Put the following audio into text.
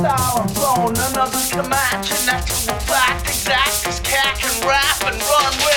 styrofoam, another's the match, a natural fact, exact as Cack and rap and run